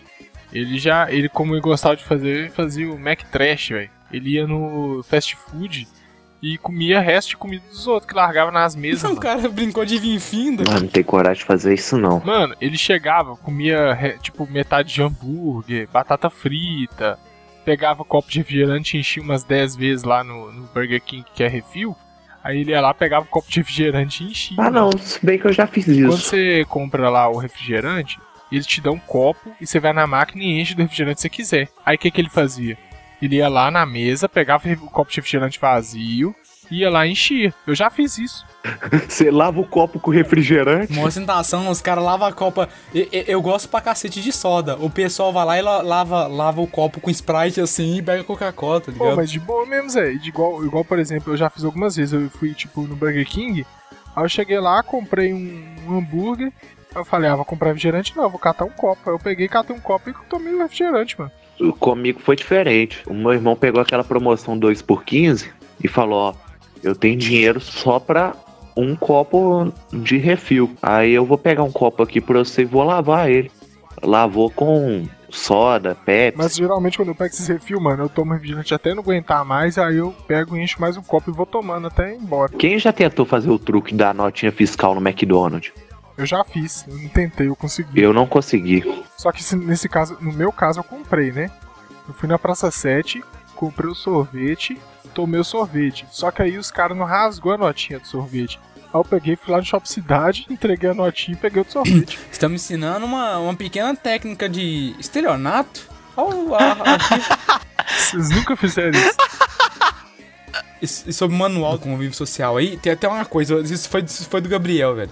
ele já. Ele, como ele gostava de fazer, ele fazia o Mac Trash, velho. Ele ia no fast food e comia resto de comida dos outros que largava nas mesas. O mano. cara brincou de vir finda. Mano, não tem coragem de fazer isso não. Mano, ele chegava, comia tipo metade de hambúrguer, batata frita, pegava copo de refrigerante e enchia umas 10 vezes lá no, no Burger King, que é refil. Aí ele ia lá, pegava o copo de refrigerante e enchia. Ah não, se bem que eu já fiz Quando isso. você compra lá o refrigerante, eles te dão um copo e você vai na máquina e enche do refrigerante que você quiser. Aí o que, que ele fazia? Ele ia lá na mesa, pegava o copo de refrigerante vazio, ia lá e enchia. Eu já fiz isso. Você lava o copo com refrigerante. Uma ostentação, os caras lavam a copa. E- e- Eu, gosto pra cacete de soda. O pessoal vai lá e la- lava, lava o copo com Sprite assim e pega Coca-Cola, tá ligado? Pô, mas de boa mesmo, Zé. De Igual, igual, por exemplo, eu já fiz algumas vezes. Eu fui, tipo, no Burger King. Aí eu cheguei lá, comprei um, um hambúrguer. Eu falei, ah, vou comprar refrigerante? Não, vou catar um copo. Eu peguei, catei um copo e tomei o refrigerante, mano. Comigo foi diferente. O meu irmão pegou aquela promoção 2 por 15 e falou, ó, eu tenho dinheiro só pra um copo de refil. Aí eu vou pegar um copo aqui pra você e vou lavar ele. Lavou com soda, Pepsi. Mas geralmente quando eu pego esses refil, mano, eu tomo refrigerante até não aguentar mais. Aí eu pego e encho mais um copo e vou tomando até ir embora. Quem já tentou fazer o truque da notinha fiscal no McDonald's? Eu já fiz, eu não tentei, eu consegui. Eu não consegui. Só que se- nesse caso, no meu caso, eu comprei, né? Eu fui na Praça 7, comprei o sorvete, tomei o sorvete. Só que aí os caras não rasgou a notinha do sorvete. Aí eu peguei, fui lá no Shop Cidade, entreguei a notinha e peguei o sorvete. Estamos ensinando uma, uma pequena técnica de estelionato. Vocês nunca fizeram isso. e, e sobre o manual do convívio social aí, tem até uma coisa, isso foi, isso foi do Gabriel, velho.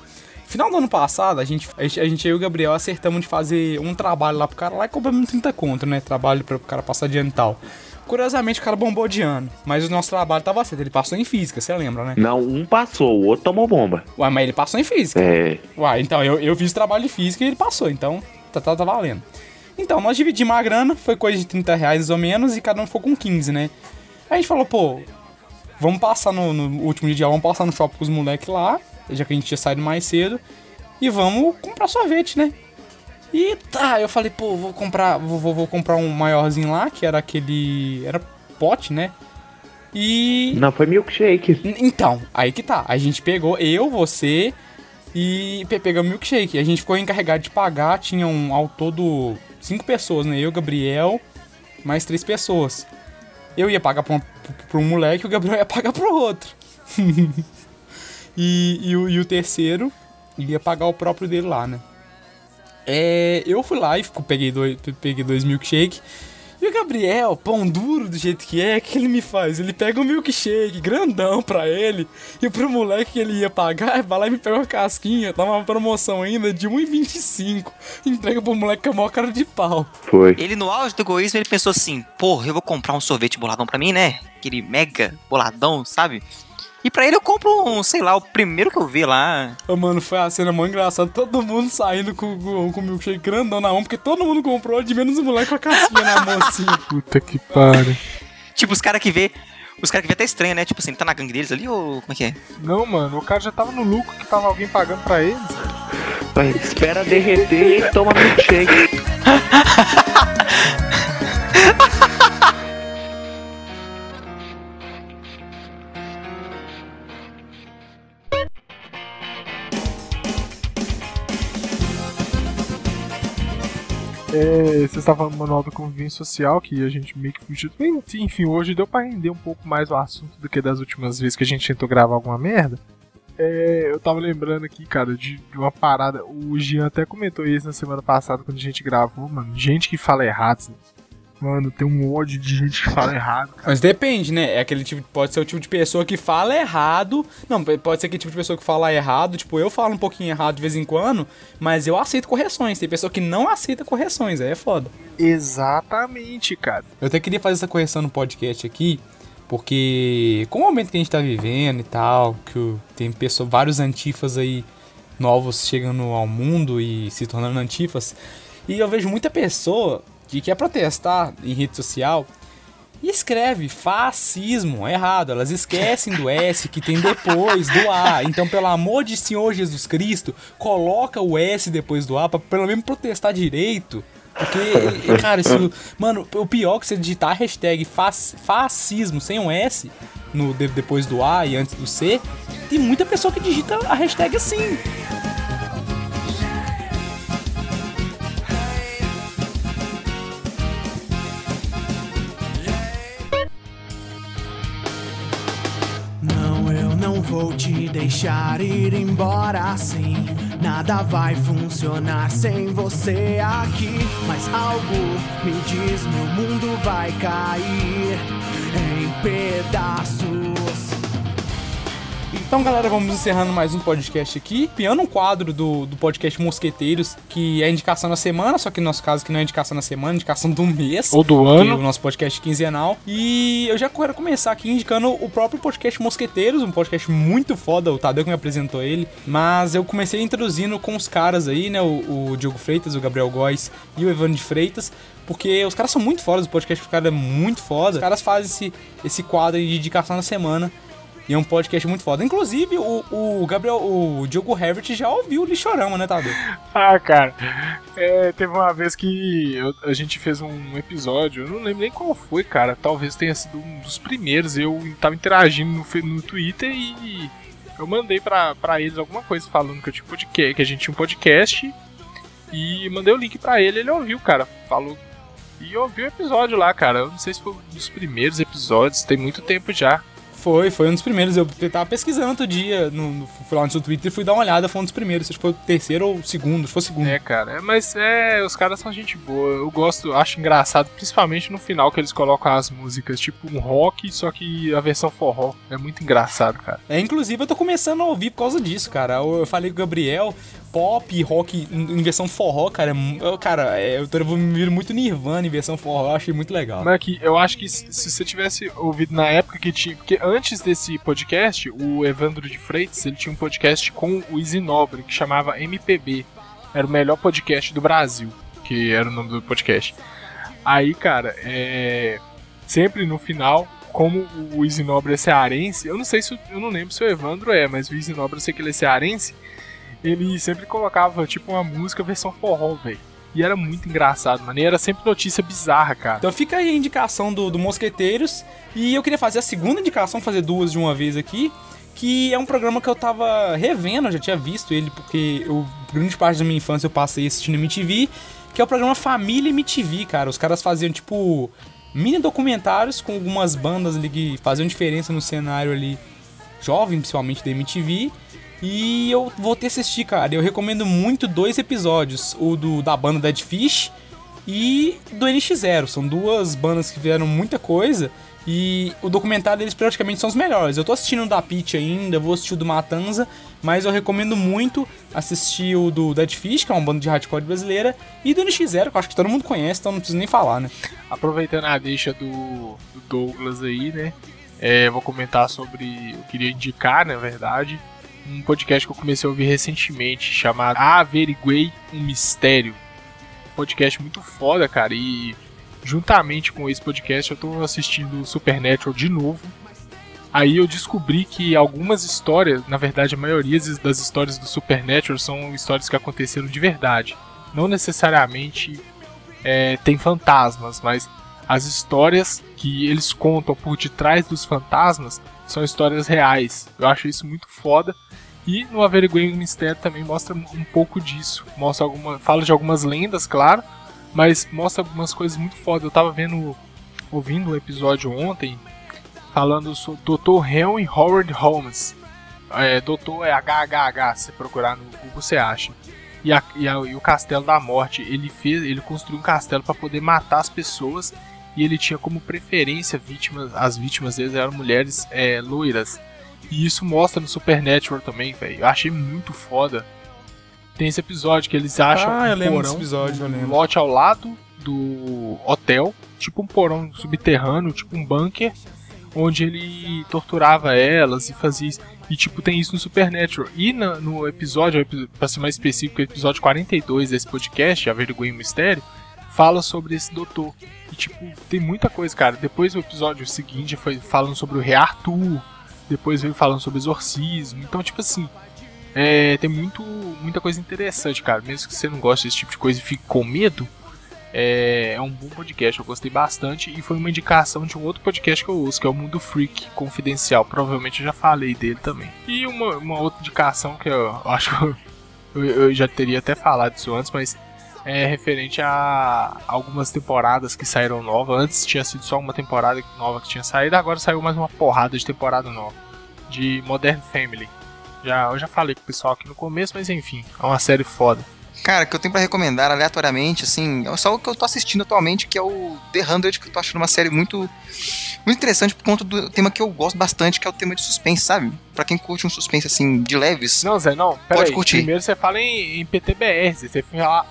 Final do ano passado, a gente, a gente, eu e o Gabriel acertamos de fazer um trabalho lá pro cara lá e cobramos 30 conto, né? Trabalho para o cara passar de ano e tal. Curiosamente, o cara bombou de ano, mas o nosso trabalho tava certo, ele passou em física, você lembra, né? Não, um passou, o outro tomou bomba. Ué, mas ele passou em física. É, Uai, então eu, eu fiz trabalho de física e ele passou, então tá, tá, tá valendo. Então, nós dividimos a grana, foi coisa de 30 reais ou menos, e cada um ficou com 15, né? Aí a gente falou, pô, vamos passar no, no último dia vamos passar no shopping com os moleques lá, já que a gente tinha saído mais cedo, e vamos comprar sorvete, né? E tá, eu falei, pô, vou comprar, vou, vou, comprar um maiorzinho lá, que era aquele. Era pote, né? E. não, foi milkshake. Então, aí que tá. A gente pegou, eu, você e pe- pegamos milkshake. A gente ficou encarregado de pagar. Tinham ao todo cinco pessoas, né? Eu, Gabriel, mais três pessoas. Eu ia pagar pra um, pra um moleque o Gabriel ia pagar pro outro. e, e, o, e o terceiro ia pagar o próprio dele lá, né? É, eu fui lá e fico- peguei dois, peguei dois milkshake. E o Gabriel, pão duro do jeito que é, o que ele me faz? Ele pega um milkshake grandão pra ele e pro moleque que ele ia pagar, vai lá e me pega uma casquinha, tá uma promoção ainda de 1,25. Entrega pro moleque com a maior cara de pau. Foi. Ele, no auge do egoísmo, ele pensou assim: porra, eu vou comprar um sorvete boladão pra mim, né? Aquele mega boladão, sabe? E pra ele eu compro um, sei lá, o primeiro que eu vi lá. Ô, mano, foi a cena mó engraçada. Todo mundo saindo com, com, com o milkshake grandão na mão, porque todo mundo comprou, de menos o moleque com a casquinha na mão assim. Puta que pariu. Tipo, os caras que vê. Os caras que vê até estranho, né? Tipo assim, tá na gangue deles ali ou como é que é? Não, mano, o cara já tava no lucro que tava alguém pagando pra eles. Espera derreter e toma milkshake. É, vocês estavam falando do manual da convivência social, que a gente meio que fugiu. Enfim, hoje deu pra render um pouco mais o assunto do que das últimas vezes que a gente tentou gravar alguma merda. É, eu tava lembrando aqui, cara, de, de uma parada. O Jean até comentou isso na semana passada quando a gente gravou, mano. Gente que fala errado. Mano, tem um ódio de gente que fala errado. Mas depende, né? É aquele tipo, pode ser o tipo de pessoa que fala errado. Não, pode ser aquele tipo de pessoa que fala errado. Tipo, eu falo um pouquinho errado de vez em quando, mas eu aceito correções. Tem pessoa que não aceita correções, aí é foda. Exatamente, cara. Eu até queria fazer essa correção no podcast aqui, porque com o momento que a gente tá vivendo e tal, que tem pessoa, vários antifas aí novos chegando ao mundo e se tornando antifas, e eu vejo muita pessoa que quer protestar em rede social e escreve fascismo errado. Elas esquecem do S que tem depois do A. Então, pelo amor de Senhor Jesus Cristo, coloca o S depois do A pra pelo menos protestar direito. Porque, cara, isso. Mano, o pior é que você digitar a hashtag fas- fascismo sem um S no, de- depois do A e antes do C, tem muita pessoa que digita a hashtag assim. Deixar ir embora assim. Nada vai funcionar sem você aqui. Mas algo me diz: meu mundo vai cair em pedaços. Então, galera, vamos encerrando mais um podcast aqui. Piando um quadro do, do podcast Mosqueteiros, que é indicação na semana, só que no nosso caso que não é indicação na semana, é indicação do mês. Ou do que é ano. o nosso podcast quinzenal. E eu já quero começar aqui indicando o próprio podcast Mosqueteiros, um podcast muito foda, o Tadeu que me apresentou ele. Mas eu comecei introduzindo com os caras aí, né? O, o Diogo Freitas, o Gabriel Góes e o Evandro de Freitas. Porque os caras são muito fodas, o podcast dos caras é muito foda. Os caras fazem esse, esse quadro de indicação na semana. E é um podcast muito foda. Inclusive, o, o Gabriel, o Diogo Herbert já ouviu o Lixorama, né, Tadeu? Ah, cara, é, teve uma vez que eu- a gente fez um episódio, eu não lembro nem qual foi, cara. Talvez tenha sido um dos primeiros. Eu tava interagindo no, no Twitter e eu mandei pra, eles alguma coisa falando que eu tinha podcast, que a gente tinha um podcast. E mandei o link pra ele, ele ouviu, cara. Falou. E ouviu o episódio lá, cara. Eu não sei se foi um dos primeiros episódios, tem muito tempo já. Foi, foi um dos primeiros. Eu tava pesquisando outro dia, no, no, fui lá no seu Twitter e fui dar uma olhada, foi um dos primeiros. Acho que foi o terceiro ou o segundo, acho foi o segundo. É, cara, é, mas é, os caras são gente boa. Eu gosto, acho engraçado, principalmente no final que eles colocam as músicas, tipo um rock, só que a versão forró. É muito engraçado, cara. É, inclusive, eu tô começando a ouvir por causa disso, cara. Eu, eu falei com o Gabriel, pop, rock em versão forró, cara. é eu, cara, é, eu tô me muito Nirvana em versão forró, eu achei muito legal. Aqui, eu acho que se, você tivesse ouvido na época que tinha. Porque antes desse podcast, o Evandro de Freitas, ele tinha um podcast com o Easy Nobre, que chamava MPB. Era o melhor podcast do Brasil, que era o nome do podcast. Aí, cara, é. Sempre no final, como o Easy Nobre é cearense, eu não sei se. Eu não lembro se o Evandro é, mas o Easy Nobre eu sei que ele é cearense. Ele sempre colocava, tipo, uma música versão forró, velho. E era muito engraçado, mano. E era sempre notícia bizarra, cara. Então fica aí a indicação do, do Mosqueteiros. E eu queria fazer a segunda indicação, fazer duas de uma vez aqui. Que é um programa que eu tava revendo, eu já tinha visto ele, porque eu, grande parte da minha infância eu passei assistindo MTV. Que é o programa Família MTV, cara. Os caras faziam, tipo, mini documentários com algumas bandas ali que faziam diferença no cenário ali, jovem, principalmente da MTV. E eu voltei a assistir, cara. Eu recomendo muito dois episódios: o do da banda Dead Fish e do NX0. São duas bandas que fizeram muita coisa. E o documentário deles praticamente são os melhores. Eu tô assistindo o da Pitch ainda, vou assistir o do Matanza, mas eu recomendo muito assistir o do Dead Fish, que é uma banda de hardcore brasileira, e do NX0, que eu acho que todo mundo conhece, então não preciso nem falar, né? Aproveitando a deixa do, do Douglas aí, né? É, vou comentar sobre. Eu queria indicar, na verdade, um podcast que eu comecei a ouvir recentemente, chamado Averiguei um Mistério. Podcast muito foda, cara. E juntamente com esse podcast eu tô assistindo Supernatural de novo. Aí eu descobri que algumas histórias, na verdade a maioria das histórias do Supernatural são histórias que aconteceram de verdade. Não necessariamente é, tem fantasmas, mas as histórias que eles contam por detrás dos fantasmas são histórias reais. Eu acho isso muito foda. E no Averiguei Mistério também mostra um pouco disso. Mostra alguma, fala de algumas lendas, claro, mas mostra algumas coisas muito foda. Eu tava vendo, ouvindo um episódio ontem falando sobre Dr. Henry Howard Holmes. É, doutor é HHH, se procurar no Google você acha. E, a- e a- e o Castelo da Morte, ele fez, ele construiu um castelo para poder matar as pessoas e ele tinha como preferência vítimas, as vítimas deles eram mulheres é, loiras. E isso mostra no Supernatural também, velho. Eu achei muito foda. Tem esse episódio que eles acham Ah, um porão, episódio, um lote ao lado do hotel, tipo um porão subterrâneo, tipo um bunker, onde ele torturava elas e fazia isso. E tipo, tem isso no Supernatural. E na- no episódio, epi- pra ser mais específico, o episódio 42 desse podcast, Averiguei o Mistério, fala sobre esse doutor. E, tipo, tem muita coisa, cara. Depois o episódio seguinte foi falando sobre o Rei Arthur, depois veio falando sobre exorcismo. Então, tipo assim, é, tem muito, muita coisa interessante, cara. Mesmo que você não goste desse tipo de coisa e fique com medo, é, é um bom podcast. Eu gostei bastante e foi uma indicação de um outro podcast que eu uso, que é o Mundo Freak Confidencial. Provavelmente eu já falei dele também. E uma, uma outra indicação que eu, eu acho que eu, eu, já teria até falado isso antes, mas é referente a algumas temporadas que saíram novas. Antes tinha sido só uma temporada nova que tinha saído, agora saiu mais uma porrada de temporada nova. De Modern Family. Já, eu já falei com o pessoal aqui no começo, mas enfim, é uma série foda. Cara, que eu tenho pra recomendar aleatoriamente, assim, é só o que eu tô assistindo atualmente, que é o The Hundred, que eu tô achando uma série muito, muito interessante por conta do tema que eu gosto bastante, que é o tema de suspense, sabe? Pra quem curte um suspense, assim, de leves. Não, Zé, não. Pera Pode aí, curtir. Primeiro você fala em, em PTBR, você fala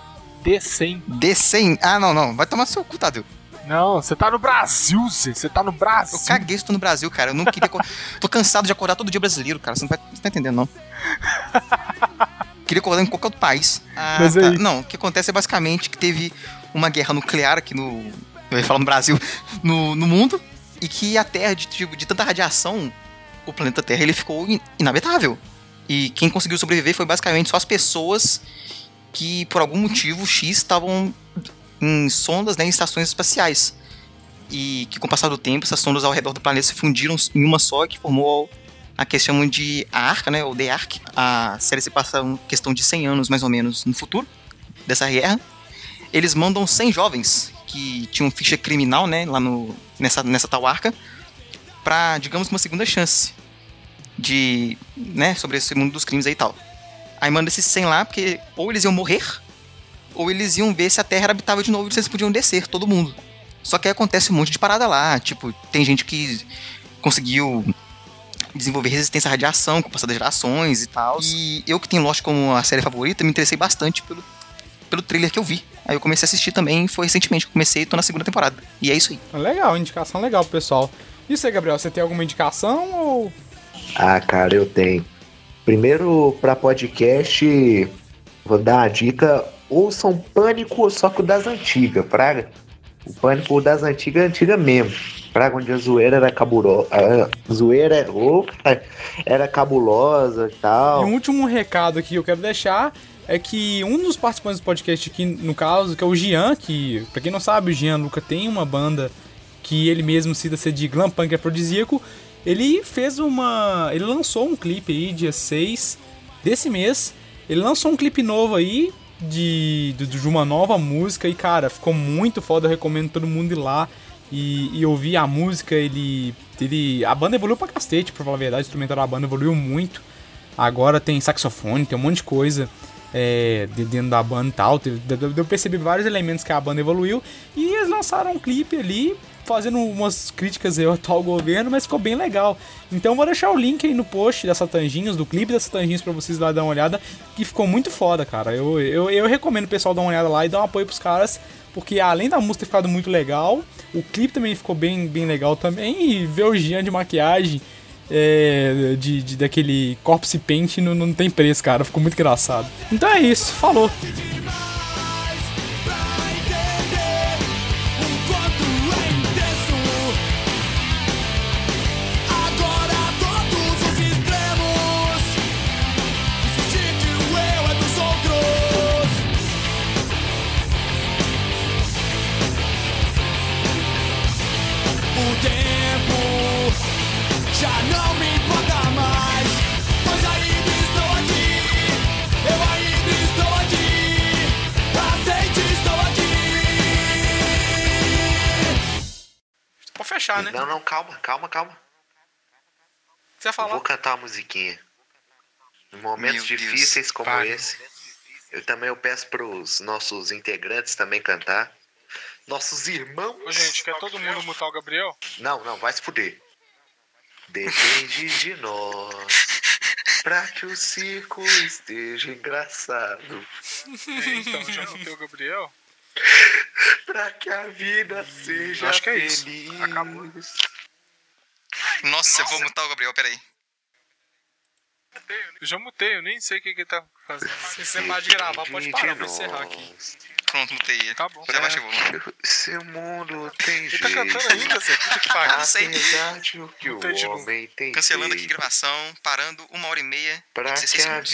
D100. D100? Ah, não, não. Vai tomar seu cu, Tadeu. Não, você tá no Brasil, Zé. Você tá no Brasil. Eu caguei se tô no Brasil, cara. Eu não queria. tô cansado de acordar todo dia brasileiro, cara. Você não, vai, você não tá entendendo, não. queria acordar em qualquer outro país. Ah, Mas tá. aí- Não, o que acontece é basicamente que teve uma guerra nuclear aqui no. Eu ia falar no Brasil, no, no mundo. E que a Terra, de, tipo, de tanta radiação, o planeta Terra ele ficou in- inabitável. E quem conseguiu sobreviver foi basicamente só as pessoas que, por algum motivo X, estavam em sondas, né, em estações espaciais. E que com o passar do tempo, essas sondas ao redor do planeta se fundiram em uma só, que formou a que chamam de a Arca, né, ou The Ark. A série se passa uma questão de 100 anos, mais ou menos, no futuro dessa guerra. Eles mandam 100 jovens que tinham ficha criminal, né, lá no, nessa, nessa tal arca, pra, digamos, uma segunda chance de, né, sobre esse mundo dos crimes aí e tal. Aí manda esses 100 lá, porque ou eles iam morrer, ou eles iam ver se a Terra era habitável de novo e se eles podiam descer, todo mundo. Só que aí acontece um monte de parada lá, tipo, tem gente que conseguiu desenvolver resistência à radiação com o passar das gerações e tal. E eu que tenho Lost como a série favorita, me interessei bastante pelo, pelo trailer que eu vi. Aí eu comecei a assistir também, foi recentemente que comecei e tô na segunda temporada. E é isso aí. Legal, indicação legal pro pessoal. E você, Gabriel, você tem alguma indicação ou. Ah, cara, eu tenho. Primeiro, pra podcast, vou dar a dica: ouçam Pânico, só que o das antigas, praga. O Pânico das antigas, antiga mesmo. Praga, onde a zoeira era cabulosa. A zoeira opa, era cabulosa e E tal. um último recado que eu quero deixar é que um dos participantes do podcast aqui, no caso, que é o Gian, que, pra quem não sabe, o Gian Luca tem uma banda que ele mesmo cita ser de glam punk afrodisíaco. Ele fez uma. Ele lançou um clipe aí, dia 6 desse mês. Ele lançou um clipe novo aí, de, de, de uma nova música, e cara, ficou muito foda. Eu recomendo todo mundo ir lá e, e ouvir a música. Ele, ele. A banda evoluiu pra cacete, pra falar a verdade. O instrumental da banda evoluiu muito. Agora tem saxofone, tem um monte de coisa é, de dentro da banda e tal. Pra perceber vários elementos que a banda evoluiu. E eles lançaram um clipe ali, fazendo umas críticas ao atual governo, mas ficou bem legal. Então vou deixar o link aí no post dessa Tanginhos, do clipe dessa Tanginhos, pra vocês lá dar uma olhada, que ficou muito foda, cara. Eu, eu, eu recomendo o pessoal dar uma olhada lá e dar um apoio pros caras. Porque além da música ter ficado muito legal, o clipe também ficou bem, bem legal também. E ver o Jean de maquiagem é, de, de- daquele corpse paint não, não tem preço, cara. Ficou muito engraçado. Então é isso, falou. Fechar, né? Não, não, calma, calma, calma. Você vai Eu falar? vou cantar uma musiquinha. Em momentos Meu Deus, difíceis como para. esse, eu também eu peço pros nossos integrantes também cantar. Nossos irmãos. Ô, gente, quer todo mundo mutar o Gabriel? Não, não, vai se fuder. Depende de nós. Pra que o circo esteja engraçado. então, já mutei o Gabriel? Pra que a vida seja Acho que é isso. feliz. Acabou. Nossa, eu vou mutar o Gabriel, peraí. Eu já mutei, eu nem sei o que que ele tá fazendo. Se você parar de gravar, pode parar, vou encerrar aqui. Pronto, mutei ele. Tá bom. Já abaixa o volume. Seu mundo tem Ele jeito. tá cantando ainda, Zé. Puta que pariu. não sei. Apesar de o que o homem tem Cancelando aqui gravação, parando uma hora e meia pra e 16 que a segundos.